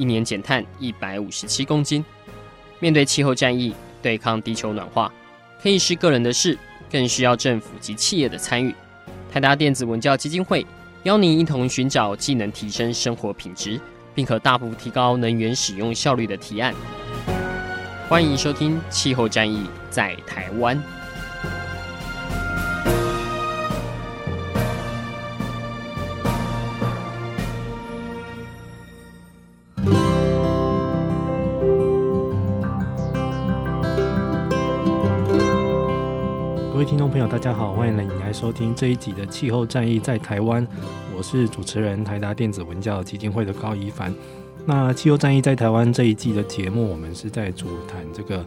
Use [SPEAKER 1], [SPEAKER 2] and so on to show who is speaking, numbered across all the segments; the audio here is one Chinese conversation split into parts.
[SPEAKER 1] 一年减碳一百五十七公斤。面对气候战役，对抗地球暖化，可以是个人的事，更需要政府及企业的参与。台达电子文教基金会邀您一同寻找既能提升生活品质，并可大幅提高能源使用效率的提案。欢迎收听《气候战役在台
[SPEAKER 2] 湾》。收听这一集的《气候战役在台湾》，我是主持人台达电子文教基金会的高一凡。那气候战役在台湾这一季的节目，我们是在主谈这个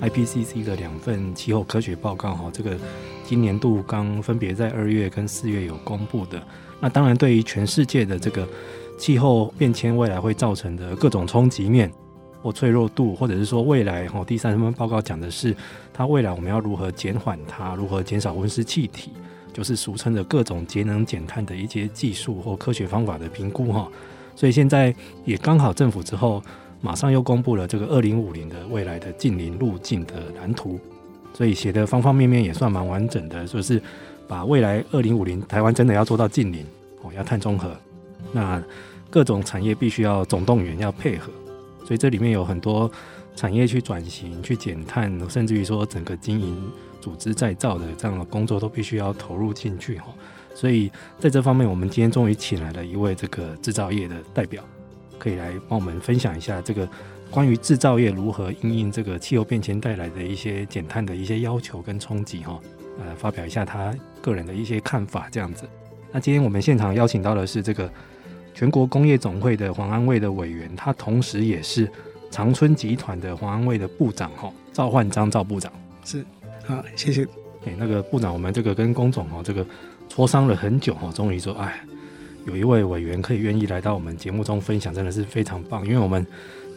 [SPEAKER 2] IPCC 的两份气候科学报告哈，这个今年度刚分别在二月跟四月有公布的。那当然，对于全世界的这个气候变迁未来会造成的各种冲击面或脆弱度，或者是说未来哈，第三份报告讲的是它未来我们要如何减缓它，如何减少温室气体，就是俗称的各种节能减碳的一些技术或科学方法的评估哈。所以现在也刚好政府之后马上又公布了这个二零五零的未来的近零路径的蓝图，所以写的方方面面也算蛮完整的，就是把未来二零五零台湾真的要做到近零哦，要碳中和，那各种产业必须要总动员要配合，所以这里面有很多产业去转型去减碳，甚至于说整个经营组织再造的这样的工作都必须要投入进去哈。所以在这方面，我们今天终于请来了一位这个制造业的代表，可以来帮我们分享一下这个关于制造业如何应应这个气候变迁带来的一些减碳的一些要求跟冲击哈，呃，发表一下他个人的一些看法这样子。那今天我们现场邀请到的是这个全国工业总会的黄安卫的委员，他同时也是长春集团的黄安卫的部长哈，赵焕章赵部长。
[SPEAKER 3] 是，好，谢谢。
[SPEAKER 2] 哎，那个部长，我们这个跟工总哦这个。磋商了很久哈，终于说，哎，有一位委员可以愿意来到我们节目中分享，真的是非常棒。因为我们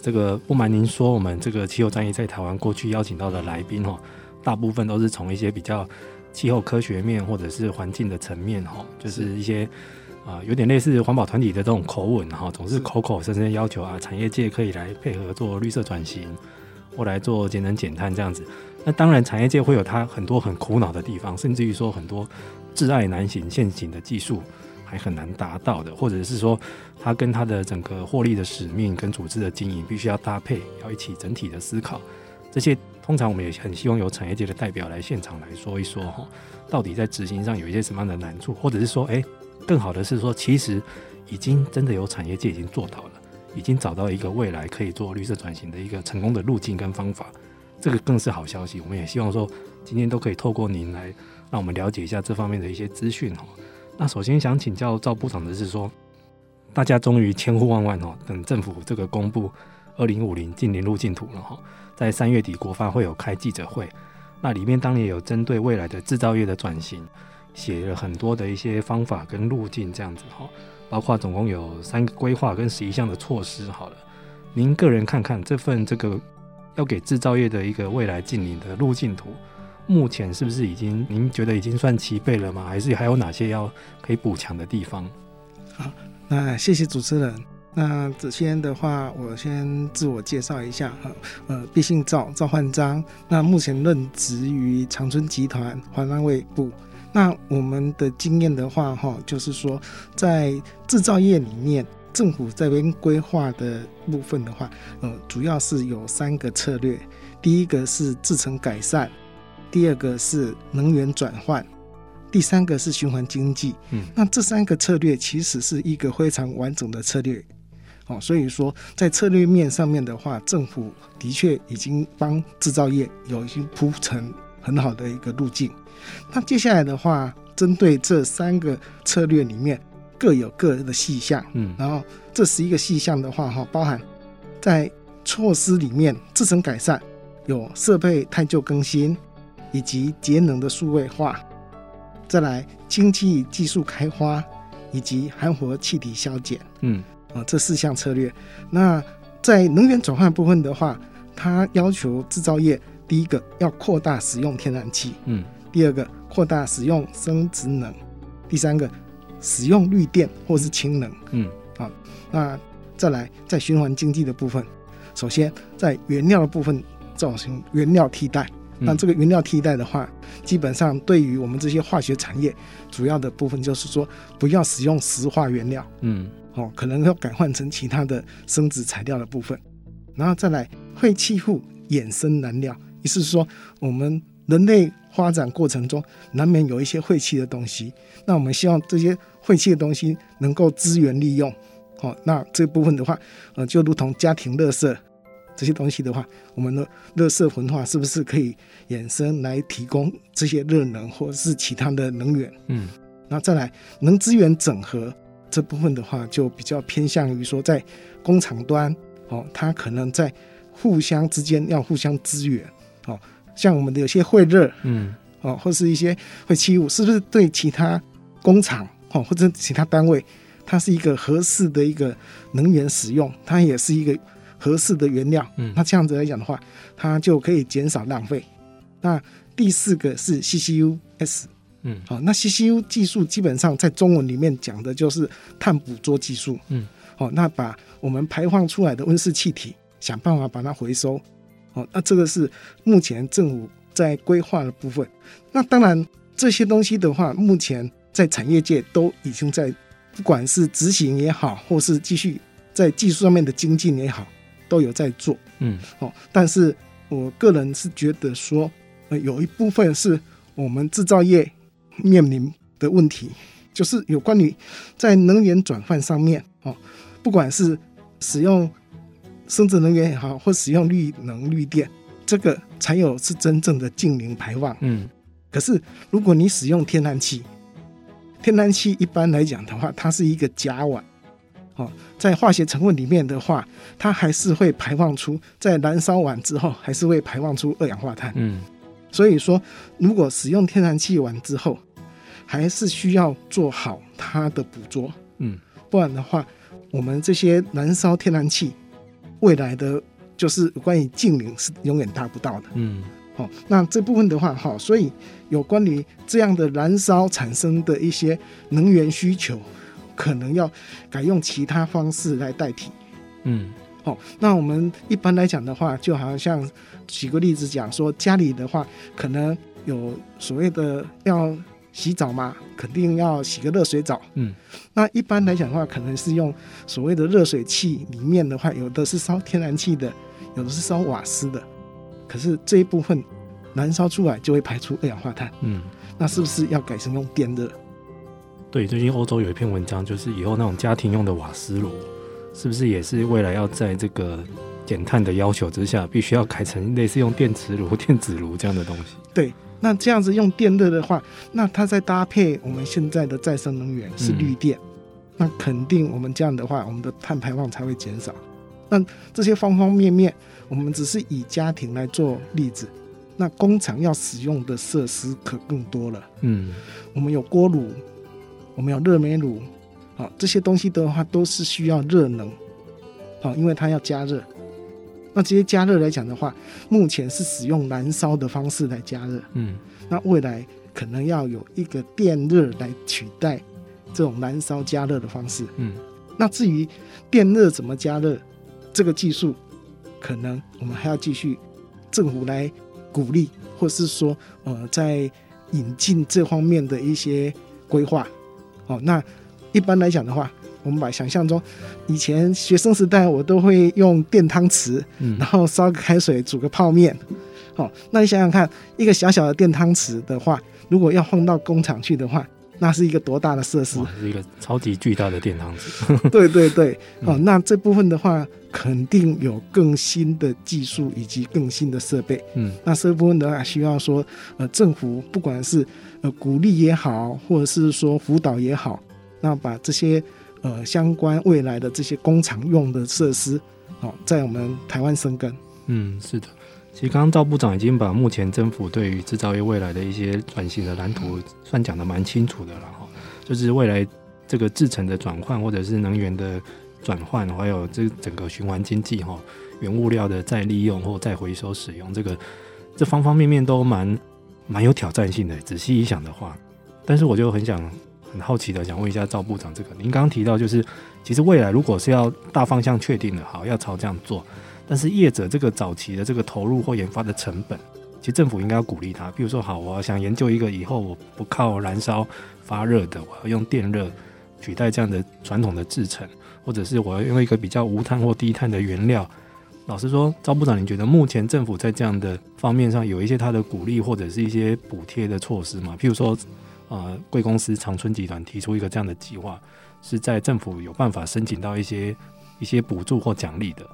[SPEAKER 2] 这个不瞒您说，我们这个气候战役在台湾过去邀请到的来宾哈，大部分都是从一些比较气候科学面或者是环境的层面哈，就是一些啊有点类似环保团体的这种口吻哈，总是口口声声要求啊，产业界可以来配合做绿色转型或来做节能减碳这样子。那当然，产业界会有它很多很苦恼的地方，甚至于说很多。挚爱难行，现行的技术还很难达到的，或者是说，它跟它的整个获利的使命跟组织的经营必须要搭配，要一起整体的思考。这些通常我们也很希望有产业界的代表来现场来说一说哈，到底在执行上有一些什么样的难处，或者是说，诶，更好的是说，其实已经真的有产业界已经做到了，已经找到一个未来可以做绿色转型的一个成功的路径跟方法，这个更是好消息。我们也希望说，今天都可以透过您来。让我们了解一下这方面的一些资讯哈。那首先想请教赵部长的是说，大家终于千呼万唤哦，等政府这个公布二零五零净零路径图了哈，在三月底国发会有开记者会，那里面当然也有针对未来的制造业的转型，写了很多的一些方法跟路径这样子哈，包括总共有三个规划跟十一项的措施。好了，您个人看看这份这个要给制造业的一个未来进领的路径图。目前是不是已经？您觉得已经算齐备了吗？还是还有哪些要可以补强的地方？
[SPEAKER 3] 好，那谢谢主持人。那首先的话，我先自我介绍一下哈。呃，毕姓赵，赵焕章。那目前任职于长春集团环安卫部。那我们的经验的话，哈，就是说在制造业里面，政府这边规划的部分的话，呃，主要是有三个策略。第一个是制成改善。第二个是能源转换，第三个是循环经济。嗯，那这三个策略其实是一个非常完整的策略。哦，所以说在策略面上面的话，政府的确已经帮制造业有已经铺成很好的一个路径。那接下来的话，针对这三个策略里面各有各的细项。嗯，然后这十一个细项的话，哈，包含在措施里面，自身改善有设备汰旧更新，以及节能的数位化，再来经济技术开发，以及含氟气体消减。
[SPEAKER 2] 嗯，
[SPEAKER 3] 啊，这四项策略。那在能源转换部分的话，它要求制造业第一个要扩大使用天然气，
[SPEAKER 2] 嗯，
[SPEAKER 3] 第二个扩大使用生殖能，第三个使用绿电或是氢能，
[SPEAKER 2] 嗯，
[SPEAKER 3] 啊，那再来在循环经济的部分，首先在原料的部分造成原料替代，那这个原料替代的话，基本上对于我们这些化学产业，主要的部分就是说不要使用石化原料，
[SPEAKER 2] 嗯。
[SPEAKER 3] 哦，可能要改换成其他的生质材料的部分，然后再来废弃物衍生燃料，意思是说我们人类发展过程中难免有一些晦气的东西，那我们希望这些晦气的东西能够资源利用。哦，那这部分的话，呃，就如同家庭垃圾这些东西的话，我们的垃圾焚化是不是可以衍生来提供这些热能或者是其他的能源？
[SPEAKER 2] 嗯，
[SPEAKER 3] 那再来能资源整合。这部分的话，就比较偏向于说，在工厂端，哦，它可能在互相之间要互相支援，哦，像我们的有些会热，
[SPEAKER 2] 嗯，
[SPEAKER 3] 哦，或是一些会气雾，是不是对其他工厂，哦，或者其他单位，它是一个合适的一个能源使用，它也是一个合适的原料，嗯，那这样子来讲的话，它就可以减少浪费。那第四个是 CCUS。
[SPEAKER 2] 嗯，
[SPEAKER 3] 好，那 CCU 技术基本上在中文里面讲的就是碳捕捉技术。
[SPEAKER 2] 嗯，
[SPEAKER 3] 好，那把我们排放出来的温室气体想办法把它回收。哦，那这个是目前政府在规划的部分。那当然这些东西的话，目前在产业界都已经在，不管是执行也好，或是继续在技术上面的精进也好，都有在做。
[SPEAKER 2] 嗯，
[SPEAKER 3] 哦，但是我个人是觉得说，呃，有一部分是我们制造业。面临的问题就是有关于在能源转换上面哦，不管是使用生质能源也好，或使用绿能绿电，这个才有是真正的净零排放。
[SPEAKER 2] 嗯，
[SPEAKER 3] 可是如果你使用天然气，天然气一般来讲的话，它是一个甲烷哦，在化学成分里面的话，它还是会排放出，在燃烧完之后还是会排放出二氧化碳。
[SPEAKER 2] 嗯，
[SPEAKER 3] 所以说，如果使用天然气完之后，还是需要做好它的捕捉，
[SPEAKER 2] 嗯，
[SPEAKER 3] 不然的话，我们这些燃烧天然气，未来的就是关于净零是永远达不到的，
[SPEAKER 2] 嗯，
[SPEAKER 3] 好，那这部分的话，哈，所以有关于这样的燃烧产生的一些能源需求，可能要改用其他方式来代替，
[SPEAKER 2] 嗯，
[SPEAKER 3] 好，那我们一般来讲的话，就好像举个例子讲说，家里的话，可能有所谓的要。洗澡嘛，肯定要洗个热水澡。
[SPEAKER 2] 嗯，
[SPEAKER 3] 那一般来讲的话，可能是用所谓的热水器，里面的话，有的是烧天然气的，有的是烧瓦斯的。可是这一部分燃烧出来就会排出二氧化碳。
[SPEAKER 2] 嗯，
[SPEAKER 3] 那是不是要改成用电热？
[SPEAKER 2] 对，最近欧洲有一篇文章，就是以后那种家庭用的瓦斯炉，是不是也是未来要在这个减碳的要求之下，必须要改成类似用电磁炉、电子炉这样的东西？
[SPEAKER 3] 对。那这样子用电热的话，那它再搭配我们现在的再生能源是绿电，嗯，那肯定我们这样的话，我们的碳排放才会减少。那这些方方面面，我们只是以家庭来做例子，那工厂要使用的设施可更多了。
[SPEAKER 2] 嗯，
[SPEAKER 3] 我们有锅炉，我们有热煤炉，好，这些东西的话都是需要热能，好，因为它要加热。那这些加热来讲的话，目前是使用燃烧的方式来加热。
[SPEAKER 2] 嗯，
[SPEAKER 3] 那未来可能要有一个电热来取代这种燃烧加热的方式。
[SPEAKER 2] 嗯，
[SPEAKER 3] 那至于电热怎么加热，这个技术可能我们还要继续政府来鼓励，或是说呃，在引进这方面的一些规划。哦，那一般来讲的话。我们把想象中，以前学生时代我都会用电汤匙，然后烧个开水煮个泡面。哦，那你想想看，一个小小的电汤匙的话，如果要放到工厂去的话，那是一个多大的设施？
[SPEAKER 2] 是一个超级巨大的电汤匙。
[SPEAKER 3] 对对对，哦，那这部分的话，肯定有更新的技术以及更新的设备。
[SPEAKER 2] 嗯，
[SPEAKER 3] 那这部分的话，需要说，呃，政府不管是呃鼓励也好，或者是说辅导也好，那把这些。呃，相关未来的这些工厂用的设施，哦，在我们台湾生根。
[SPEAKER 2] 嗯，是的。其实刚刚赵部长已经把目前政府对于制造业未来的一些转型的蓝图算讲得蛮清楚的了哈，就是未来这个制程的转换，或者是能源的转换，还有这整个循环经济哈，原物料的再利用或再回收使用，这个这方方面面都蛮蛮有挑战性的。仔细一想的话，但是我就很想很好奇的想问一下赵部长，这个您刚刚提到就是，其实未来如果是要大方向确定的，好，要朝这样做。但是业者这个早期的这个投入或研发的成本，其实政府应该要鼓励他。比如说，好，我想研究一个以后我不靠燃烧发热的，我要用电热取代这样的传统的制成，或者是我要用一个比较无碳或低碳的原料。老实说，赵部长，你觉得目前政府在这样的方面上有一些他的鼓励或者是一些补贴的措施吗？譬如说，呃，贵公司长春集团提出一个这样的计划，是在政府有办法申请到一些一些补助或奖励的。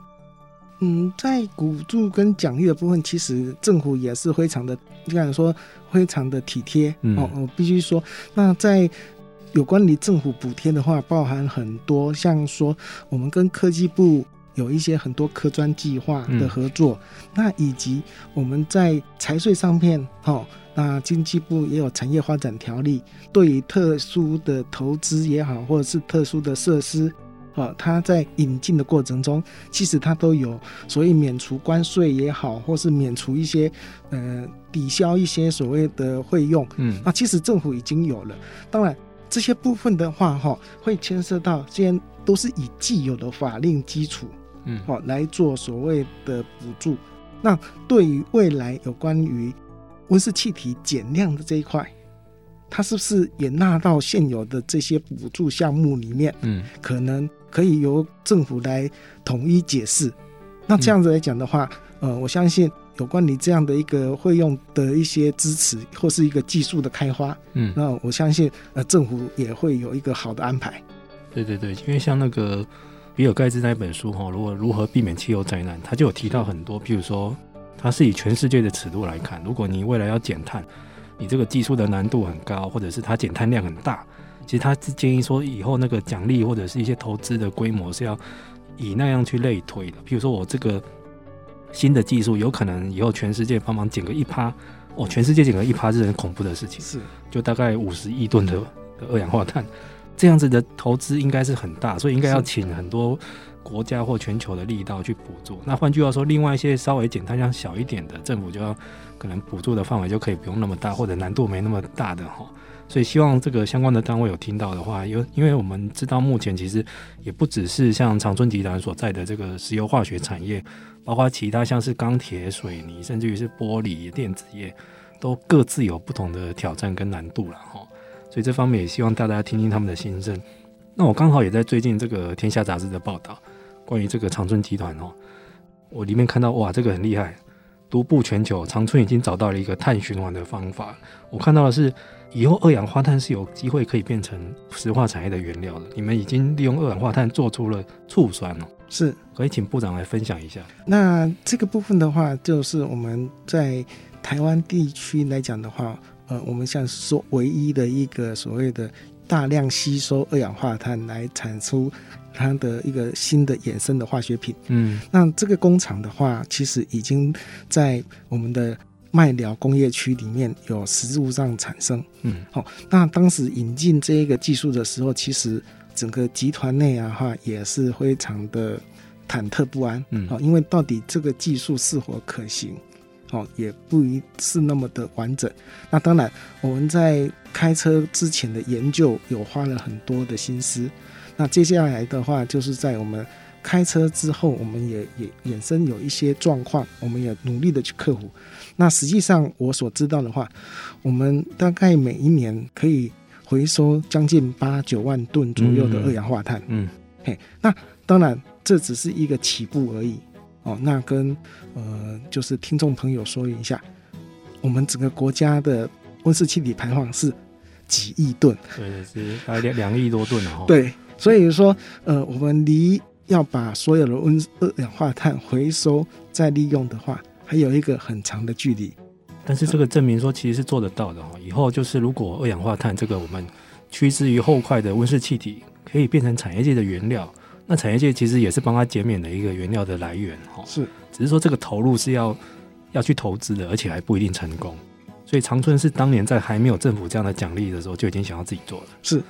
[SPEAKER 3] 嗯，在补助跟奖励的部分，其实政府也是非常的，应该说非常的体贴、嗯、哦。我必须说，那在有关于政府补贴的话，包含很多，像说我们跟科技部有一些很多科专计划的合作，嗯、那以及我们在财税上面，哦，那经济部也有产业发展条例，对于特殊的投资也好，或者是特殊的设施。啊，它在引进的过程中，其实它都有所谓免除关税也好，或是免除一些呃抵消一些所谓的费用。嗯，啊，其实政府已经有了。当然，这些部分的话，哈，会牵涉到，既然都是以既有的法令基础，嗯，好来做所谓的补助。那对于未来有关于温室气体减量的这一块。它是不是也纳到现有的这些补助项目里面？嗯，可能可以由政府来统一解释。那这样子来讲的话，嗯、呃，我相信有关你这样的一个会用的一些支持或是一个技术的开发，嗯，那我相信呃政府也会有一个好的安排。
[SPEAKER 2] 对对对，因为像那个比尔盖茨那本书哈，如果如何避免汽油灾难，他就有提到很多，譬如说，他是以全世界的尺度来看，如果你未来要减碳。你这个技术的难度很高，或者是它减碳量很大，其实他是建议说，以后那个奖励或者是一些投资的规模是要以那样去类推的。譬如说我这个新的技术，有可能以后全世界帮忙减个一趴，哦，全世界减个一趴是很恐怖的事情，是就大概五十亿吨的的二氧化碳，这样子的投资应该是很大，所以应该要请很多国家或全球的力道去补助。那换句话说，另外一些稍微减碳量小一点的政府就要。可能补助的范围就可以不用那么大，或者难度没那么大的哈，所以希望这个相关的单位有听到的话，因为因为我们知道目前其实也不只是像长春集团所在的这个石油化学产业，包括其他像是钢铁、水泥，甚至于是玻璃、电子业，都各自有不同的挑战跟难度了哈。所以这方面也希望大家听听他们的心声。那我刚好也在最近这个《天下》杂志的报道，关于这个长春集团哦，我里面看到哇，这个很厉害。独步全球，长春已经找到了一个碳循环的方法。我看到的是，以后二氧化碳是有机会可以变成石化产业的原料的。你们已经利用二氧化碳做出了醋酸了，
[SPEAKER 3] 是？
[SPEAKER 2] 可以请部长来分享一下。
[SPEAKER 3] 那这个部分的话，就是我们在台湾地区来讲的话，呃，我们像说唯一的一个所谓的大量吸收二氧化碳来产出。它的一个新的衍生的化学品，嗯，那这个工厂的话，其实已经在我们的麦寮工业区里面有实物上产生，嗯，好，那当时引进这一个技术的时候，其实整个集团内啊哈也是非常的忐忑不安，嗯，好，因为到底这个技术是否可行，哦，也不一是那么的完整。那当然，我们在开车之前的研究有花了很多的心思。那接下来的话，就是在我们开车之后，我们也也衍生有一些状况，我们也努力的去克服。那实际上我所知道的话，我们大概每一年可以回收将近八九万吨左右的二氧化碳。嗯，嘿，那当然这只是一个起步而已。哦，那跟呃，就是听众朋友说一下，我们整个国家的温室气体排放是几亿吨？
[SPEAKER 2] 对，是大概两两亿多吨了哈。
[SPEAKER 3] 对。所以说，呃，我们离要把所有的温二氧化碳回收再利用的话，还有一个很长的距离。
[SPEAKER 2] 但是这个证明说，其实是做得到的哦。以后就是如果二氧化碳这个我们趋之于后快的温室气体可以变成产业界的原料，那产业界其实也是帮它减免了一个原料的来源哈。
[SPEAKER 3] 是，
[SPEAKER 2] 只是说这个投入是要要去投资的，而且还不一定成功。所以长春是当年在还没有政府这样的奖励的时候，就已经想要自己做了。
[SPEAKER 3] 是，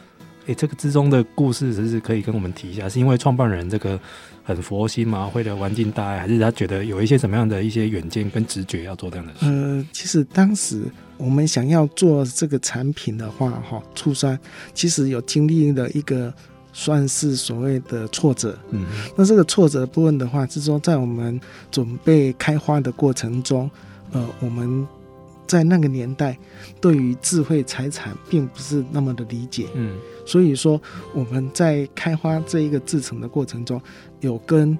[SPEAKER 2] 哎，这个之中的故事，是不是可以跟我们提一下？是因为创办人这个很佛心嘛？为了环境大爱，还是他觉得有一些什么样的一些远见跟直觉要做这样的事？
[SPEAKER 3] 呃，其实当时我们想要做这个产品的话，哈，初三其实有经历了一个。算是所谓的挫折，嗯，那这个挫折部分的话，是说在我们准备开花的过程中，呃，我们在那个年代对于智慧财产并不是那么的理解，嗯，所以说我们在开花这一个制成的过程中，有跟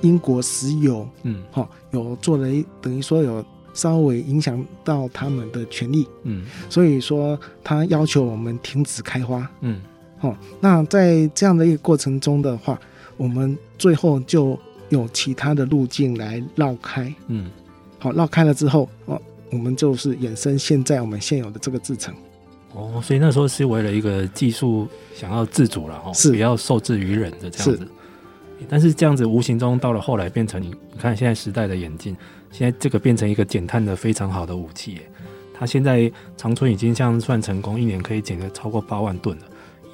[SPEAKER 3] 英国石油，嗯，好，有做了一等于说有稍微影响到他们的权利，嗯，所以说他要求我们停止开花，嗯。哦，那在这样的一个过程中的话，我们最后就有其他的路径来绕开。嗯，好，绕开了之后，哦，我们就是衍生现在我们现有的这个制程。
[SPEAKER 2] 哦，所以那时候是为了一个技术想要自主了，哈，是不要受制于人的这样子。是。但是这样子无形中到了后来变成你，你看现在时代的演进，现在这个变成一个减碳的非常好的武器。它现在长春已经这样算成功，一年可以减个超过八万吨了。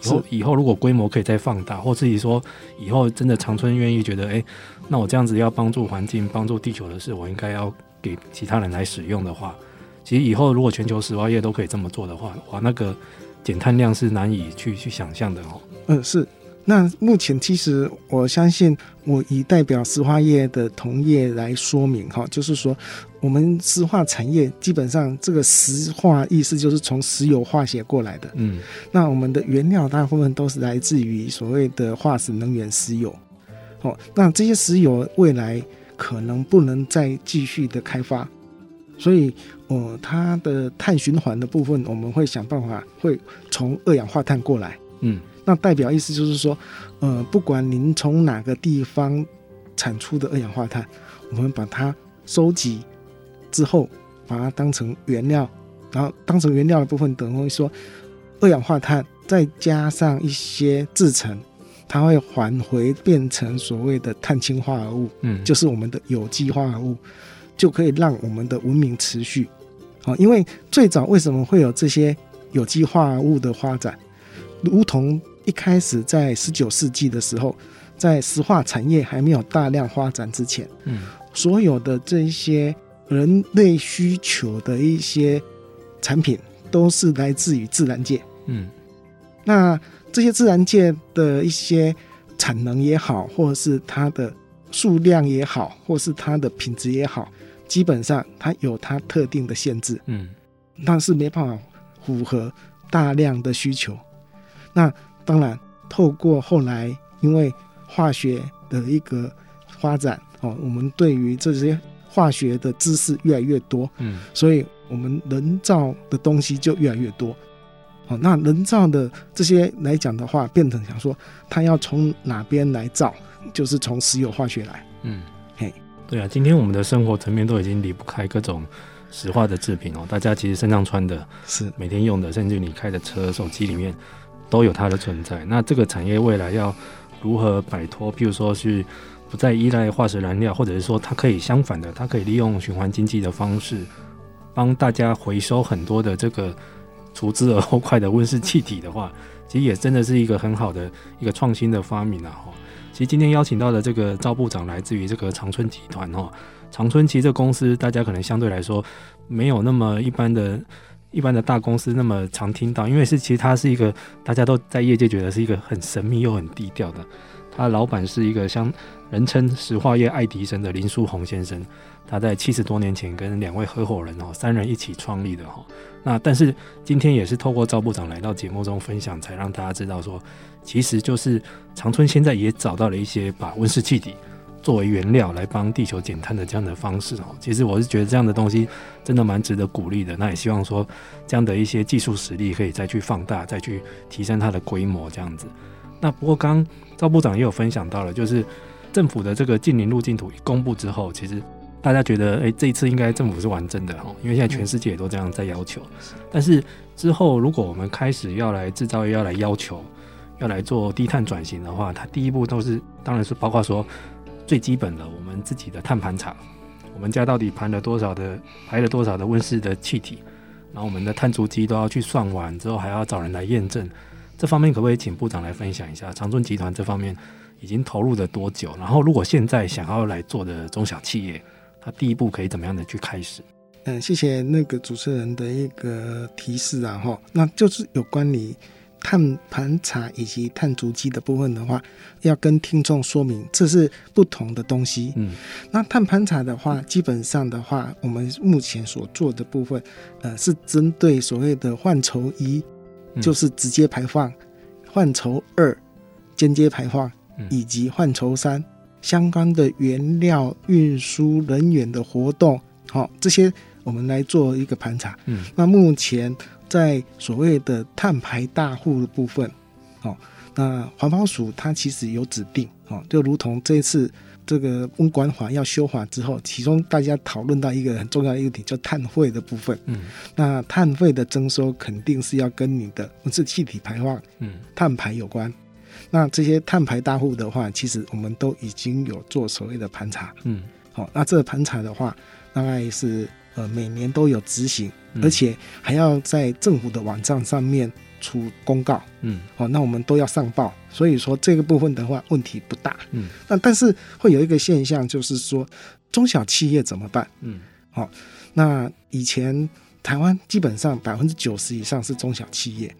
[SPEAKER 2] 以后以后如果规模可以再放大，或自己说以后真的长春愿意觉得，哎，那我这样子要帮助环境、帮助地球的事，我应该要给其他人来使用的话，其实以后如果全球石化业都可以这么做的话，哇，那个减碳量是难以去去想象的哦。
[SPEAKER 3] 嗯，是。那目前其实我相信，我以代表石化业的同业来说明哈，就是说我们石化产业基本上这个石化意思就是从石油化学过来的，嗯，那我们的原料大部分都是来自于所谓的化石能源石油，哦，那这些石油未来可能不能再继续的开发，所以呃，它的碳循环的部分我们会想办法会从二氧化碳过来，嗯。那代表意思就是说，呃，不管您从哪个地方产出的二氧化碳，我们把它收集之后，把它当成原料，然后当成原料的部分，等于说二氧化碳再加上一些制成，它会返回变成所谓的碳氢化合物，嗯，就是我们的有机化合物，就可以让我们的文明持续。好，因为最早为什么会有这些有机化合物的发展，如同一开始在十九世纪的时候，在石化产业还没有大量发展之前，嗯，所有的这一些人类需求的一些产品，都是来自于自然界，嗯，那这些自然界的一些产能也好，或者是它的数量也好，或是它的品质也好，基本上它有它特定的限制，嗯，但是没办法符合大量的需求，那。当然，透过后来因为化学的一个发展哦，我们对于这些化学的知识越来越多，嗯，所以我们人造的东西就越来越多。好，那人造的这些来讲的话，变成想说，它要从哪边来造，就是从石油化学来。嗯，嘿，
[SPEAKER 2] 对啊，今天我们的生活层面都已经离不开各种石化的制品哦，大家其实身上穿的是每天用的，甚至你开的车、手机里面。都有它的存在。那这个产业未来要如何摆脱？譬如说是不再依赖化石燃料，或者是说它可以相反的，它可以利用循环经济的方式，帮大家回收很多的这个除之而后快的温室气体的话，其实也真的是一个很好的一个创新的发明啊！哈，其实今天邀请到的这个赵部长来自于这个长春集团哦，长春其实这公司大家可能相对来说没有那么一般的。一般的大公司那么常听到，因为是其实它是一个大家都在业界觉得是一个很神秘又很低调的。他老板是一个像人称石化业爱迪生的林书鸿先生，他在七十多年前跟两位合伙人哦三人一起创立的哈。那但是今天也是透过赵部长来到节目中分享，才让大家知道说，其实就是长春现在也找到了一些把温室气体。作为原料来帮地球减碳的这样的方式哦，其实我是觉得这样的东西真的蛮值得鼓励的。那也希望说这样的一些技术实力可以再去放大，再去提升它的规模这样子。那不过刚赵部长也有分享到了，就是政府的这个近邻路径图一公布之后，其实大家觉得诶，这一次应该政府是完真的哈，因为现在全世界也都这样在要求。但是之后如果我们开始要来制造业要来要求。要来做低碳转型的话，它第一步都是当然是包括说最基本的我们自己的碳盘查，我们家到底盘了多少的排了多少的温室的气体，然后我们的碳足迹都要去算完之后，还要找人来验证。这方面可不可以请部长来分享一下？长春集团这方面已经投入了多久？然后如果现在想要来做的中小企业，它第一步可以怎么样的去开始？
[SPEAKER 3] 嗯，谢谢那个主持人的一个提示啊，哈，那就是有关你碳盘查以及碳足迹的部分的话，要跟听众说明，这是不同的东西。嗯，那碳盘查的话，基本上的话，我们目前所做的部分，呃，是针对所谓的范畴一，就是直接排放；范畴二，间接排放，以及范畴三相关的原料运输人员的活动，好，这些。我们来做一个盘查。嗯，那目前在所谓的碳排大户的部分，哦，那环保署它其实有指定，哦，就如同这一次这个温管法要修法之后，其中大家讨论到一个很重要的一个点，叫碳费的部分。嗯，那碳费的征收肯定是要跟你的温室气体排放、嗯，碳排有关。那这些碳排大户的话，其实我们都已经有做所谓的盘查。嗯，好，那这个盘查的话，大概是。呃，每年都有执行，而且还要在政府的网站上面出公告。嗯，哦，那我们都要上报，所以说这个部分的话问题不大。嗯，那但是会有一个现象，就是说中小企业怎么办？嗯，好，那以前台湾基本上百分之九十以上是中小企业。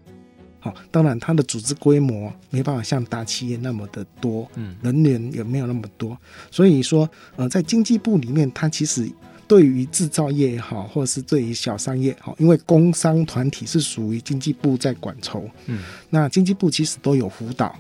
[SPEAKER 3] 好，当然它的组织规模没办法像大企业那么的多，嗯，人员也没有那么多，所以说呃，在经济部里面，它其实。对于制造业也好，或者是对于小商业好，因为工商团体是属于经济部在管筹，嗯，那经济部其实都有辅导，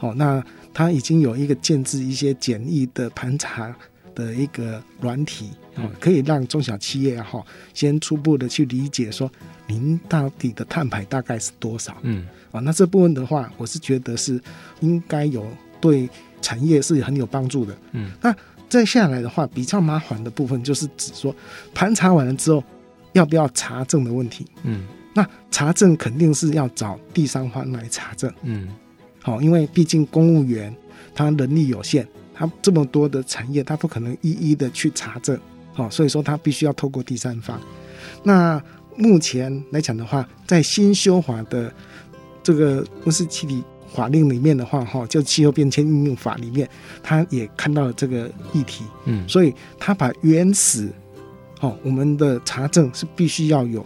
[SPEAKER 3] 哦，那他已经有一个建制一些简易的盘查的一个软体，哦，可以让中小企业哈先初步的去理解说，您到底的碳排大概是多少，嗯，啊，那这部分的话，我是觉得是应该有对产业是很有帮助的，嗯，那。再下来的话，比较麻烦的部分就是指说，盘查完了之后，要不要查证的问题。嗯，那查证肯定是要找第三方来查证。嗯，好，因为毕竟公务员他能力有限，他这么多的产业，他不可能一一的去查证。好，所以说他必须要透过第三方。那目前来讲的话，在新修法的这个温室气体。法令里面的话，哈，就气候变迁应用法里面，他也看到了这个议题，嗯，所以他把原始，哦，我们的查证是必须要有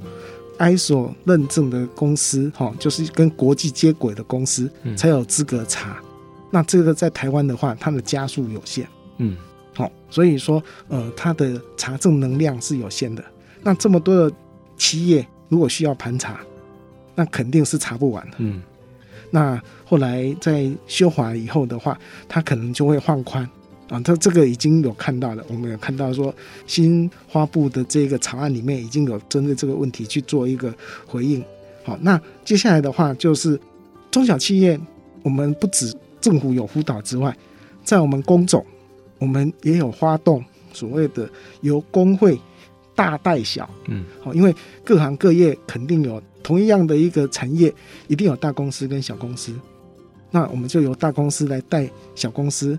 [SPEAKER 3] ISO 认证的公司，哈，就是跟国际接轨的公司才有资格查。那这个在台湾的话，它的加速有限，嗯，好，所以说，呃，它的查证能量是有限的。那这么多的企业如果需要盘查，那肯定是查不完的，嗯。那后来在修法以后的话，它可能就会放宽啊。它这个已经有看到了，我们有看到说新发布的这个草案里面已经有针对这个问题去做一个回应。好，那接下来的话就是中小企业，我们不止政府有辅导之外，在我们工种，我们也有发动所谓的由工会大带小，嗯，好，因为各行各业肯定有。同一样的一个产业，一定有大公司跟小公司，那我们就由大公司来带小公司，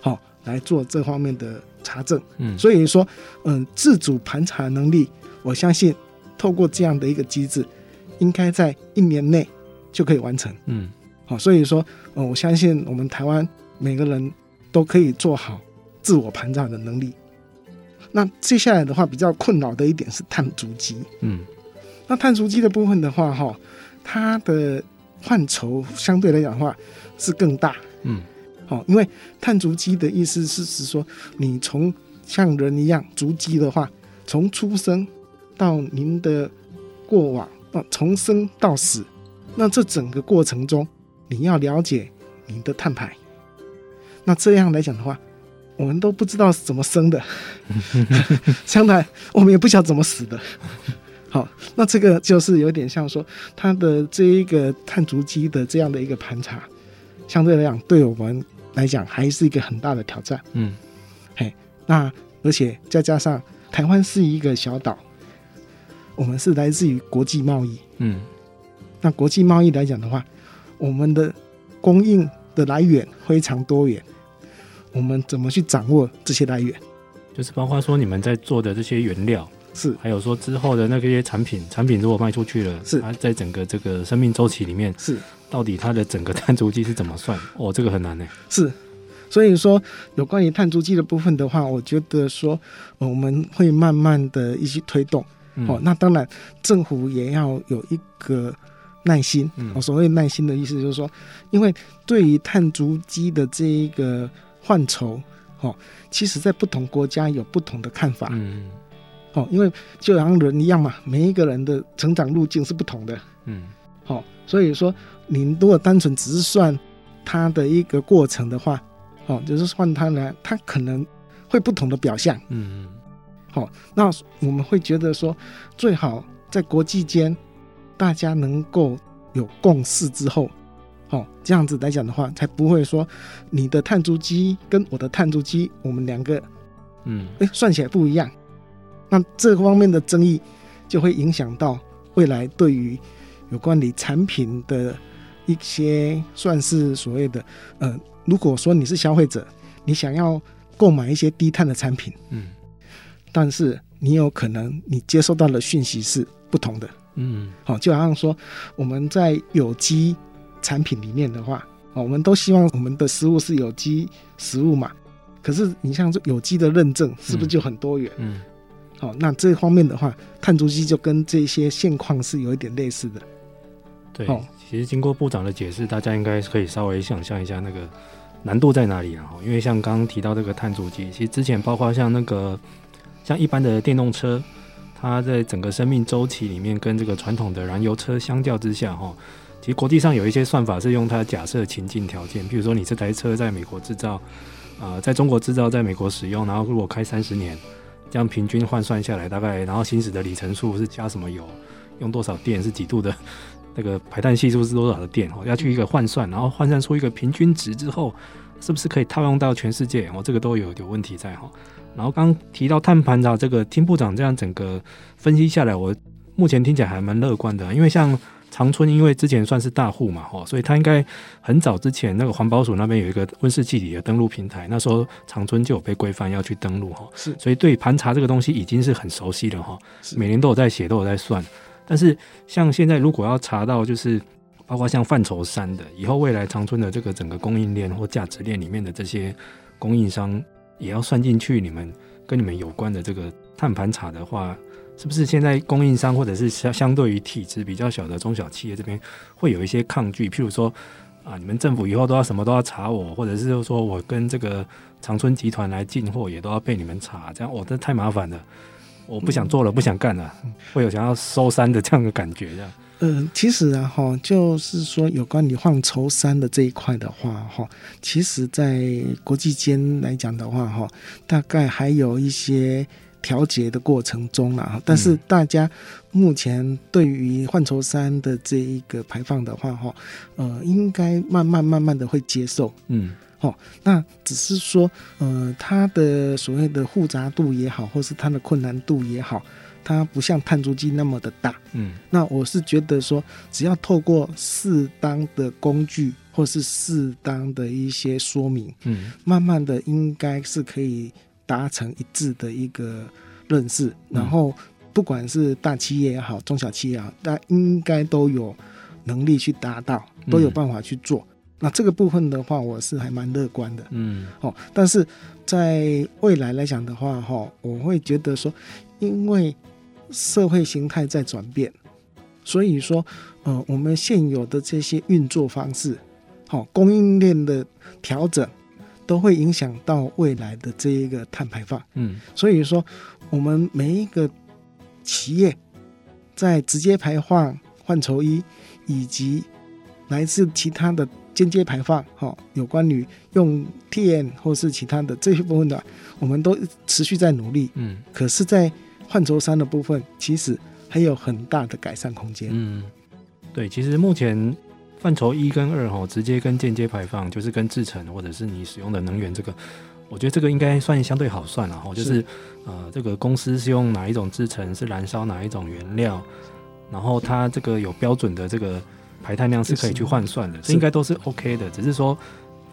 [SPEAKER 3] 好来做这方面的查证。嗯，所以说，嗯，自主盘查能力，我相信透过这样的一个机制，应该在一年内就可以完成。嗯，好，所以说，嗯，我相信我们台湾每个人都可以做好自我盘查的能力。那接下来的话，比较困扰的一点是碳足迹。嗯。那碳足迹的部分的话，哈，它的范畴相对来讲的话是更大，嗯，好，因为碳足迹的意思是指说，你从像人一样足迹的话，从出生到您的过往，啊，从生到死，那这整个过程中，你要了解你的碳排。那这样来讲的话，我们都不知道是怎么生的，相反我们也不晓得怎么死的。好，那这个就是有点像说，它的这一个碳足迹的这样的一个盘查，相对来讲，对我们来讲还是一个很大的挑战。嗯，嘿，那而且再加上台湾是一个小岛，我们是来自于国际贸易。嗯，那国际贸易来讲的话，我们的供应的来源非常多元，我们怎么去掌握这些来源？
[SPEAKER 2] 就是包括说你们在做的这些原料
[SPEAKER 3] 是，
[SPEAKER 2] 还有说之后的那些产品，产品如果卖出去了，
[SPEAKER 3] 是
[SPEAKER 2] 它在整个这个生命周期里面
[SPEAKER 3] 是，
[SPEAKER 2] 到底它的整个碳足迹是怎么算？哦，这个很难呢。
[SPEAKER 3] 是，所以说有关于碳足迹的部分的话，我觉得说我们会慢慢的一起推动。嗯、哦，那当然政府也要有一个耐心。嗯，所谓耐心的意思就是说，因为对于碳足迹的这一个范畴。哦，其实，在不同国家有不同的看法。嗯，哦，因为就像人一样嘛，每一个人的成长路径是不同的。嗯，好，所以说，你如果单纯只是算他的一个过程的话，哦，就是算他呢，他可能会不同的表象。嗯嗯，好，那我们会觉得说，最好在国际间大家能够有共识之后。哦，这样子来讲的话，才不会说你的碳足迹跟我的碳足迹，我们两个，嗯，哎，算起来不一样。那这方面的争议就会影响到未来对于有关你产品的一些算是所谓的，呃，如果说你是消费者，你想要购买一些低碳的产品，嗯，但是你有可能你接收到的讯息是不同的，嗯，好，就好像说我们在有机。产品里面的话，哦，我们都希望我们的食物是有机食物嘛。可是你像这有机的认证，是不是就很多元？嗯，嗯哦，那这方面的话，碳足迹就跟这些现况是有一点类似的。
[SPEAKER 2] 对，哦、其实经过部长的解释，大家应该可以稍微想象一下那个难度在哪里啊？因为像刚刚提到这个碳足迹，其实之前包括像那个像一般的电动车，它在整个生命周期里面，跟这个传统的燃油车相较之下，哈。其实国际上有一些算法是用它假设情境条件，比如说你这台车在美国制造，呃，在中国制造，在美国使用，然后如果开三十年，这样平均换算下来大概，然后行驶的里程数是加什么油，用多少电，是几度的那个排碳系数是多少的电，哦，要去一个换算，然后换算出一个平均值之后，是不是可以套用到全世界？哦，这个都有有问题在哈。然后刚提到碳盘查这个，听部长这样整个分析下来，我目前听起来还蛮乐观的，因为像。长春因为之前算是大户嘛，哈，所以他应该很早之前那个环保署那边有一个温室气体的登录平台，那时候长春就有被规范要去登录，哈，是，所以对盘查这个东西已经是很熟悉了，哈，每年都有在写，都有在算。但是像现在如果要查到，就是包括像范畴三的，以后未来长春的这个整个供应链或价值链里面的这些供应商，也要算进去你们跟你们有关的这个碳盘查的话。是不是现在供应商或者是相相对于体制比较小的中小企业这边会有一些抗拒？譬如说啊，你们政府以后都要什么都要查我，或者是说我跟这个长春集团来进货也都要被你们查，这样我这太麻烦了，我不想做了，不想干了，会有想要收山的这样的感觉，这样。
[SPEAKER 3] 嗯，其实啊，哈，就是说有关于范畴三的这一块的话，哈，其实在国际间来讲的话，哈，大概还有一些。调节的过程中了，但是大家目前对于范畴三的这一个排放的话，哈，呃，应该慢慢慢慢的会接受，嗯，好，那只是说，呃，它的所谓的复杂度也好，或是它的困难度也好，它不像碳足迹那么的大，嗯，那我是觉得说，只要透过适当的工具，或是适当的一些说明，嗯，慢慢的应该是可以。达成一致的一个认识，然后不管是大企业也好，中小企业也好，大家应该都有能力去达到，都有办法去做。嗯、那这个部分的话，我是还蛮乐观的。嗯，哦，但是在未来来讲的话，哈，我会觉得说，因为社会形态在转变，所以说，呃，我们现有的这些运作方式，好，供应链的调整。都会影响到未来的这一个碳排放，嗯，所以说我们每一个企业在直接排放范畴一，以及来自其他的间接排放，哈，有关于用电或是其他的这些部分的，我们都持续在努力，嗯，可是，在范畴三的部分，其实还有很大的改善空间，
[SPEAKER 2] 嗯，对，其实目前。范畴一跟二哈，直接跟间接排放，就是跟制成或者是你使用的能源，这个我觉得这个应该算相对好算了哈。就是，是呃，这个公司是用哪一种制成，是燃烧哪一种原料，然后它这个有标准的这个排碳量是可以去换算的，这应该都是 OK 的。只是说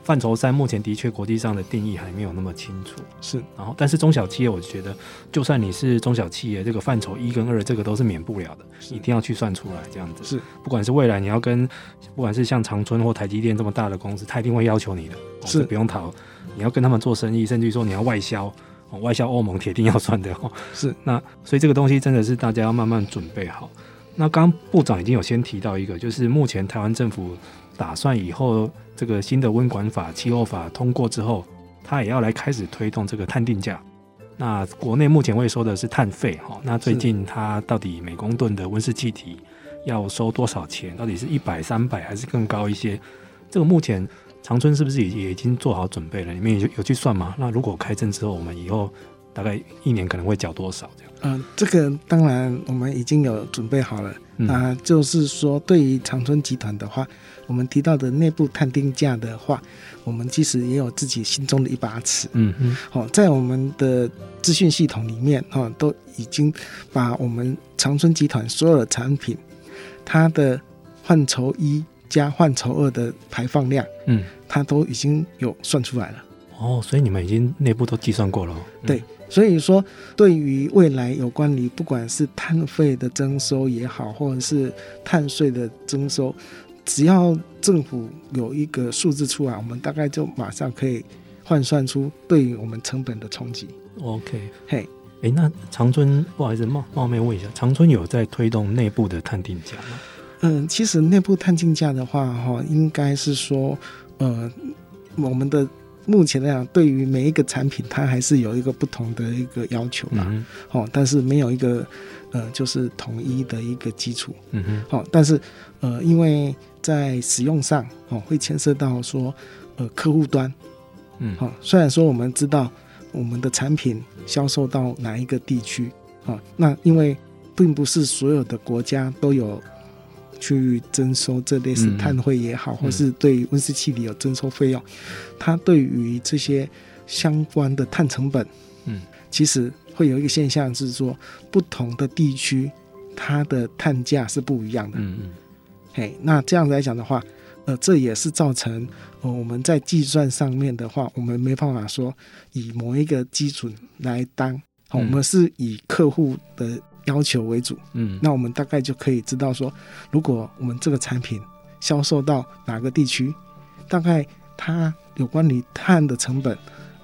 [SPEAKER 2] 范畴三目前的确国际上的定义还没有那么清楚。
[SPEAKER 3] 是，
[SPEAKER 2] 然后但是中小企业，我觉得就算你是中小企业，这个范畴一跟二，这个都是免不了的，一定要去算出来这样子。
[SPEAKER 3] 是，
[SPEAKER 2] 不管是未来你要跟，不管是像长春或台积电这么大的公司，他一定会要求你的，是不用逃。你要跟他们做生意，甚至于说你要外销。外销欧盟铁定要算的哦，
[SPEAKER 3] 是
[SPEAKER 2] 那，所以这个东西真的是大家要慢慢准备好。那刚部长已经有先提到一个，就是目前台湾政府打算以后这个新的温管法、气候法通过之后，它也要来开始推动这个碳定价。那国内目前会收的是碳费哈，那最近它到底每公吨的温室气体要收多少钱？到底是一百、三百还是更高一些？这个目前。长春是不是也也已经做好准备了？你们有有去算吗？那如果开征之后，我们以后大概一年可能会缴多少？这样？
[SPEAKER 3] 嗯、呃，这个当然我们已经有准备好了。那、嗯、就是说，对于长春集团的话，我们提到的内部探定价的话，我们其实也有自己心中的一把尺。嗯嗯。好，在我们的资讯系统里面，哈，都已经把我们长春集团所有的产品，它的范畴一。加范畴二的排放量，嗯，它都已经有算出来了。
[SPEAKER 2] 哦，所以你们已经内部都计算过了。
[SPEAKER 3] 嗯、对，所以说对于未来有关于不管是碳费的征收也好，或者是碳税的征收，只要政府有一个数字出来，我们大概就马上可以换算出对于我们成本的冲击。
[SPEAKER 2] OK，
[SPEAKER 3] 嘿，
[SPEAKER 2] 哎，那长春不好意思冒冒昧问一下，长春有在推动内部的探定价吗？
[SPEAKER 3] 嗯，其实内部探定价的话，哈，应该是说，呃，我们的目前来讲，对于每一个产品，它还是有一个不同的一个要求嘛，哦、嗯，但是没有一个呃，就是统一的一个基础，嗯哼，好，但是呃，因为在使用上，哦，会牵涉到说，呃，客户端，嗯，好，虽然说我们知道我们的产品销售到哪一个地区，啊，那因为并不是所有的国家都有。去征收这类似碳汇也好，嗯、或是对温室气体有征收费用，嗯、它对于这些相关的碳成本，嗯，其实会有一个现象是说，不同的地区它的碳价是不一样的，嗯嗯，嘿，那这样子来讲的话，呃，这也是造成呃我们在计算上面的话，我们没办法说以某一个基准来当，我们是以客户的。要求为主，嗯，那我们大概就可以知道说，如果我们这个产品销售到哪个地区，大概它有关于碳的成本，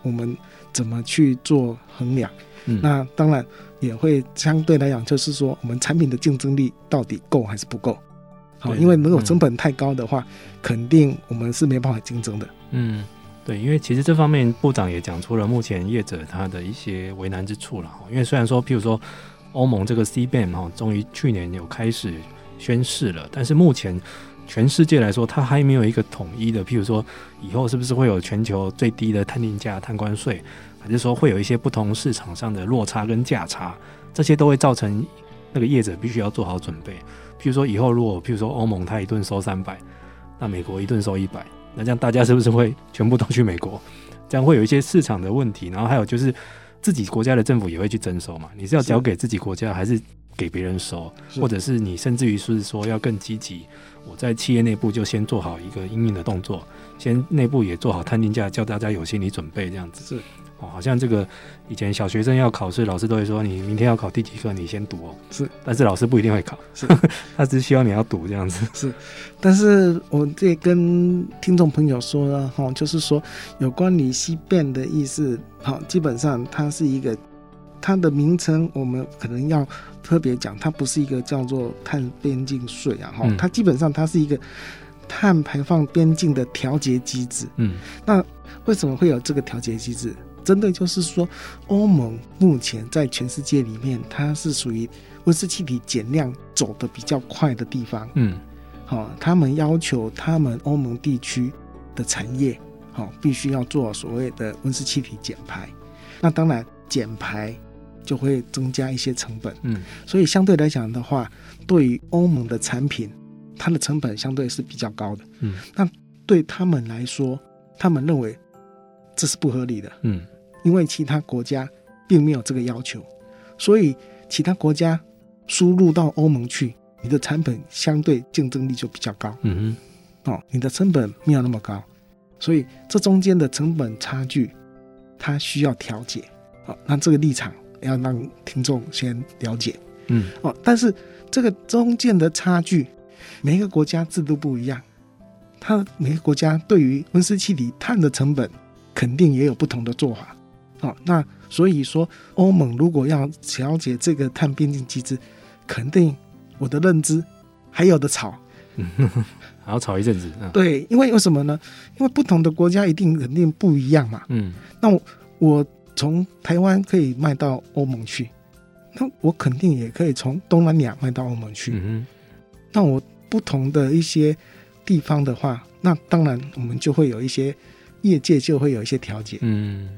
[SPEAKER 3] 我们怎么去做衡量？嗯，那当然也会相对来讲，就是说我们产品的竞争力到底够还是不够？好，因为如果成本太高的话，嗯，肯定我们是没办法竞争的。
[SPEAKER 2] 嗯，对，因为其实这方面部长也讲出了目前业者他的一些为难之处了。因为虽然说，譬如说。欧盟这个 CBAM 哈，终于去年有开始宣示了，但是目前全世界来说，它还没有一个统一的。譬如说，以后是不是会有全球最低的碳定价、碳关税，还是说会有一些不同市场上的落差跟价差？这些都会造成那个业者必须要做好准备。譬如说，以后如果譬如说欧盟它一顿收三百，那美国一顿收一百，那这样大家是不是会全部都去美国？这样会有一些市场的问题。然后还有就是。自己国家的政府也会去征收嘛？你是要交给自己国家，还是给别人收？或者是你甚至于是说要更积极？我在企业内部就先做好一个应应的动作，先内部也做好探定价，叫大家有心理准备，这样子是。哦，好像这个以前小学生要考试，老师都会说你明天要考第几课，你先读哦。是，但是老师不一定会考，是，他只是希望你要读这样子。
[SPEAKER 3] 是，但是我这跟听众朋友说了哈，就是说有关于 CBAM 的意思，好，基本上它是一个它的名称，我们可能要特别讲，它不是一个叫做碳边境税啊，哈、嗯，它基本上它是一个碳排放边境的调节机制。嗯，那为什么会有这个调节机制？真的就是说，欧盟目前在全世界里面，它是属于温室气体减量走的比较快的地方。嗯，好，他们要求他们欧盟地区的产业，好，必须要做所谓的温室气体减排。那当然，减排就会增加一些成本。嗯，所以相对来讲的话，对于欧盟的产品，它的成本相对是比较高的。嗯，那对他们来说，他们认为这是不合理的。嗯。因为其他国家并没有这个要求，所以其他国家输入到欧盟去，你的产品相对竞争力就比较高。
[SPEAKER 2] 嗯
[SPEAKER 3] 哼，哦，你的成本没有那么高，所以这中间的成本差距，它需要调节。好，那这个立场要让听众先了解。
[SPEAKER 2] 嗯，
[SPEAKER 3] 哦，但是这个中间的差距，每一个国家制度不一样，它每个国家对于温室气体碳的成本肯定也有不同的做法。好，那所以说欧盟如果要调解这个碳边境机制，肯定我的认知还有的吵，
[SPEAKER 2] 嗯，还要吵一阵子。嗯，
[SPEAKER 3] 对，因为为什么呢？因为不同的国家一定肯定不一样嘛。
[SPEAKER 2] 嗯，
[SPEAKER 3] 那我我。从台湾可以卖到欧盟去，那我肯定也可以从东南亚卖到欧盟去。
[SPEAKER 2] 嗯。
[SPEAKER 3] 那我不同的一些地方的话，那当然我们就会有一些业界就会有一些调节。
[SPEAKER 2] 嗯。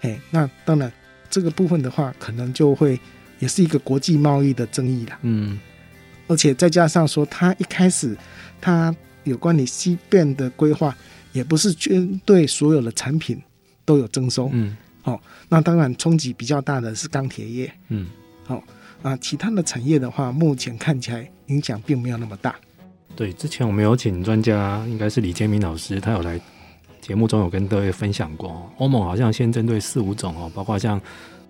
[SPEAKER 3] 哎，那当然这个部分的话，可能就会也是一个国际贸易的争议啦。
[SPEAKER 2] 嗯。
[SPEAKER 3] 而且再加上说，它一开始它有关于 CBAM 的规划，也不是针对所有的产品都有征收。
[SPEAKER 2] 嗯。
[SPEAKER 3] 哦，那当然冲击比较大的是钢铁业，
[SPEAKER 2] 嗯，
[SPEAKER 3] 好、哦、啊，其他的产业的话，目前看起来影响并没有那么大。
[SPEAKER 2] 对，之前我们有请专家，应该是李建明老师，他有来节目中有跟各位分享过，欧盟好像先针对四五种哦，包括像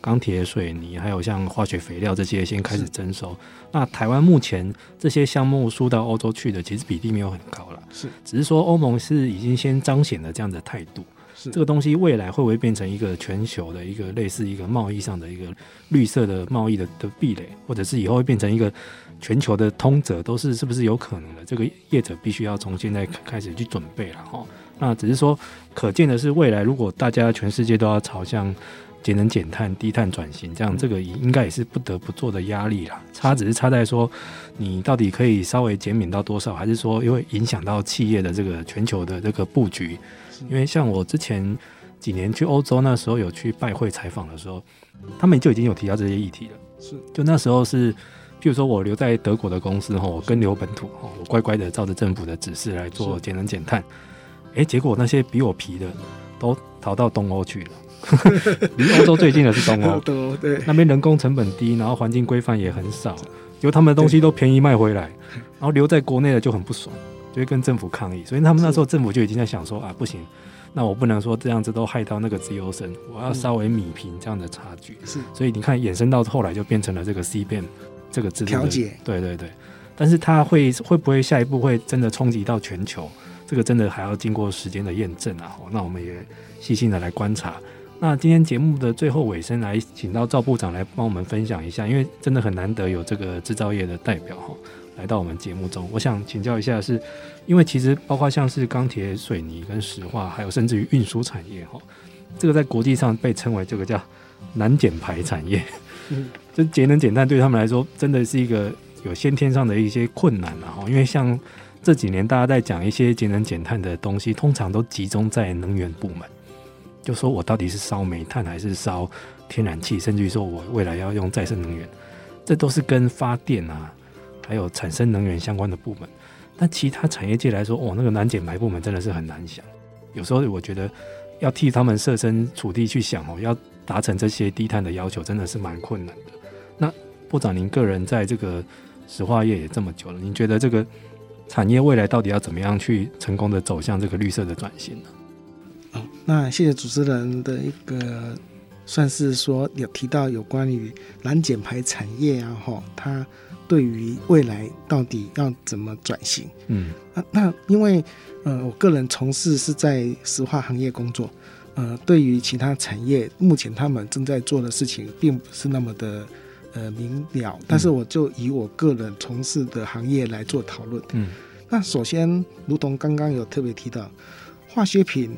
[SPEAKER 2] 钢铁、水泥，还有像化学肥料这些，先开始征收。那台湾目前这些项目输到欧洲去的，其实比例没有很高了，
[SPEAKER 3] 是，
[SPEAKER 2] 只是说欧盟是已经先彰显了这样的态度。这个东西未来会不会变成一个全球的一个类似一个贸易上的一个绿色的贸易的的壁垒，或者是以后会变成一个全球的通则，都是是不是有可能的？这个业者必须要从现在开始去准备了哈。那只是说，可见的是未来如果大家全世界都要朝向节能减碳、低碳转型，这样这个应该也是不得不做的压力啦。差只是差在说，你到底可以稍微减免到多少，还是说因为影响到企业的这个全球的这个布局？因为像我之前几年去欧洲，那时候有去拜会采访的时候，他们就已经有提到这些议题了。
[SPEAKER 3] 是，
[SPEAKER 2] 就那时候是，譬如说我留在德国的公司哈，我跟留本土吼，我乖乖的照着政府的指示来做节能减碳。哎，结果那些比我皮的都逃到东欧去了。离欧洲最近的是 东欧，
[SPEAKER 3] 对，
[SPEAKER 2] 那边人工成本低，然后环境规范也很少，就他们的东西都便宜卖回来，然后留在国内的就很不爽。就会跟政府抗议，所以他们那时候政府就已经在想说啊，不行，那我不能说这样子都害到那个自由生，我要稍微米平这样的差距。
[SPEAKER 3] 是，
[SPEAKER 2] 所以你看，衍生到后来就变成了这个 CBAM 这个制度
[SPEAKER 3] 调解。
[SPEAKER 2] 对对对，但是它会会不会下一步会真的冲击到全球？这个真的还要经过时间的验证啊。那我们也细心的来观察。那今天节目的最后尾声，来请到赵部长来帮我们分享一下，因为真的很难得有这个制造业的代表哈。来到我们节目中，我想请教一下是，是因为其实包括像是钢铁、水泥跟石化，还有甚至于运输产业哈，这个在国际上被称为这个叫难减排产业。嗯，就节能减碳对他们来说，真的是一个有先天上的一些困难了哈。因为像这几年大家在讲一些节能减碳的东西，通常都集中在能源部门，就说我到底是烧煤炭还是烧天然气，甚至于说我未来要用再生能源，这都是跟发电啊。还有产生能源相关的部门，但其他产业界来说，哦，那个难减排部门真的是很难想。有时候我觉得要替他们设身处地去想哦，要达成这些低碳的要求，真的是蛮困难的。那部长，您个人在这个石化业也这么久了，您觉得这个产业未来到底要怎么样去成功的走向这个绿色的转型呢？
[SPEAKER 3] 好，那谢谢主持人的一个算是说有提到有关于蓝减排产业啊，哈，它。对于未来到底要怎么转型？
[SPEAKER 2] 嗯，
[SPEAKER 3] 啊那因为呃，我个人从事是在石化行业工作，呃，对于其他产业，目前他们正在做的事情并不是那么的呃明了。但是我就以我个人从事的行业来做讨论。
[SPEAKER 2] 嗯，
[SPEAKER 3] 那首先，如同刚刚有特别提到，化学品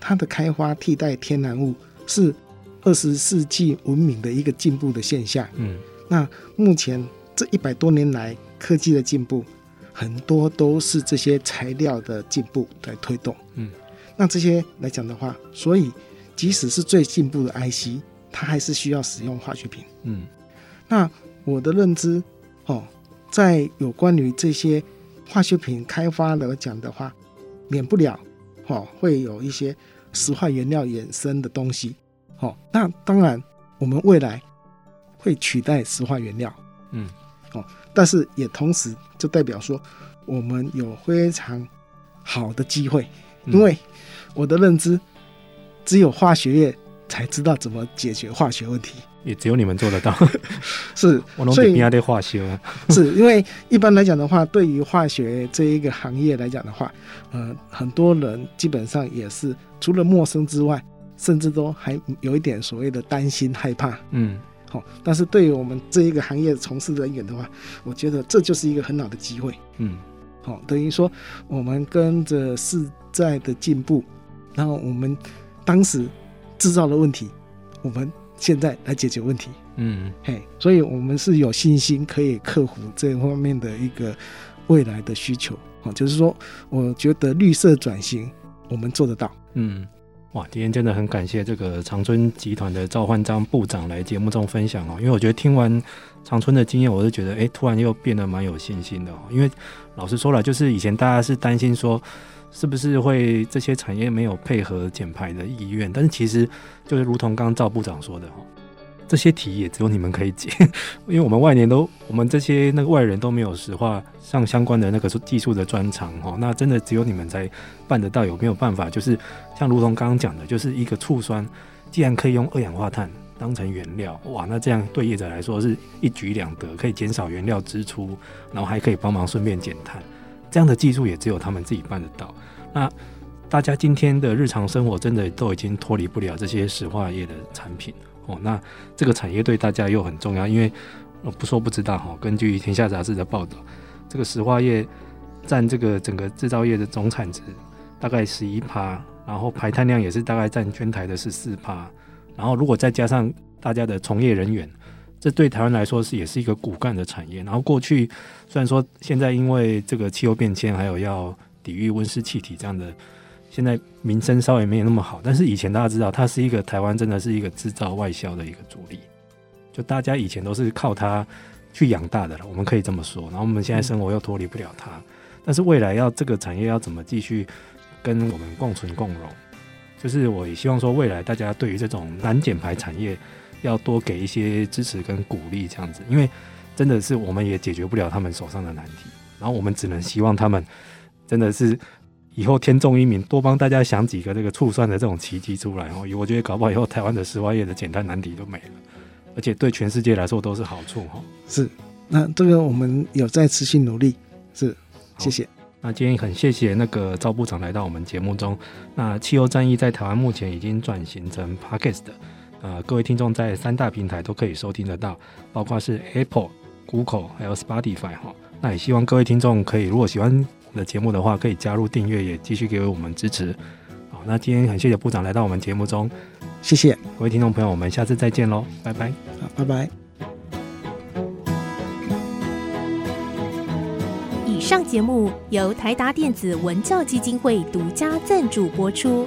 [SPEAKER 3] 它的开发替代天然物是二十世纪文明的一个进步的现象。
[SPEAKER 2] 嗯，
[SPEAKER 3] 那目前。这一百多年来，科技的进步，很多都是这些材料的进步在推动。
[SPEAKER 2] 嗯，
[SPEAKER 3] 那这些来讲的话，所以即使是最进步的 IC，它还是需要使用化学品。
[SPEAKER 2] 嗯，
[SPEAKER 3] 那我的认知，哦，在有关于这些化学品开发来讲的话，免不了，哦，会有一些石化原料衍生的东西。哦，那当然，我们未来会取代石化原料。
[SPEAKER 2] 嗯。
[SPEAKER 3] 哦，但是也同时就代表说我们有非常好的机会，因为我的认知只有化学业才知道怎么解决化学问题。
[SPEAKER 2] 也只有你们做得到，
[SPEAKER 3] 是，
[SPEAKER 2] 所以要得化学，
[SPEAKER 3] 是因为一般来讲的话，对于化学这一个行业来讲的话，呃，很多人基本上也是除了陌生之外，甚至都还有一点所谓的担心害怕，
[SPEAKER 2] 嗯，
[SPEAKER 3] 好，但是对于我们这一个行业从事人员的话，我觉得这就是一个很好的机会，
[SPEAKER 2] 嗯，
[SPEAKER 3] 好，等于说我们跟着世代的进步，然后我们当时制造的问题，我们。现在来解决问题，
[SPEAKER 2] 嗯，
[SPEAKER 3] 嘿，所以我们是有信心可以克服这方面的一个未来的需求，哦，就是说，我觉得绿色转型我们做得到，
[SPEAKER 2] 嗯，哇，今天真的很感谢这个长春集团的赵焕章部长来节目中分享哦，因为我觉得听完长春的经验，我就觉得，哎，突然又变得蛮有信心的哦，因为老实说了，就是以前大家是担心说。是不是会这些产业没有配合减排的意愿？但是其实就是如同刚刚赵部长说的哈，这些题也只有你们可以解，因为我们外年都我们这些那个外人都没有石化上相关的那个技术的专长哈，那真的只有你们才办得到。有没有办法？就是像如同刚刚讲的，就是一个醋酸，既然可以用二氧化碳当成原料，哇，那这样对业者来说是一举两得，可以减少原料支出，然后还可以帮忙顺便减碳。这样的技术也只有他们自己办得到。那大家今天的日常生活真的都已经脱离不了这些石化业的产品哦。那这个产业对大家又很重要，因为我不说不知道哈。根据《天下杂志》的报道，这个石化业占这个整个制造业的总产值大概十一趴，然后排碳量也是大概占全台的十四趴。然后如果再加上大家的从业人员，这对台湾来说是也是一个骨干的产业。然后过去虽然说现在因为这个气候变迁，还有要抵御温室气体这样的，现在名声稍微没有那么好。但是以前大家知道，它是一个台湾真的是一个制造外销的一个主力，就大家以前都是靠它去养大的了，我们可以这么说。然后我们现在生活又脱离不了它，但是未来要这个产业要怎么继续跟我们共存共荣？就是我也希望说，未来大家对于这种难减排产业。要多给一些支持跟鼓励，这样子，因为真的是我们也解决不了他们手上的难题，然后我们只能希望他们真的是以后天纵英明，多帮大家想几个这个醋酸的这种奇迹出来哦。我觉得搞不好以后台湾的石化业的简单难题都没了，而且对全世界来说都是好处哈。
[SPEAKER 3] 是，那这个我们有在持续努力，是，谢谢。
[SPEAKER 2] 那今天很谢谢那个赵部长来到我们节目中。那气候战役在台湾目前已经转型成 Podcast 的。呃，各位听众在三大平台都可以收听得到，包括是 Apple、Google 还有 Spotify 哈。那也希望各位听众可以，如果喜欢我们的节目的话，可以加入订阅，也继续给我们支持。好，那今天很谢谢部长来到我们节目中，
[SPEAKER 3] 谢谢
[SPEAKER 2] 各位听众朋友，我们下次再见喽，拜拜。
[SPEAKER 3] 好，拜拜。
[SPEAKER 4] 以上节目由台达电子文教基金会独家赞助播出。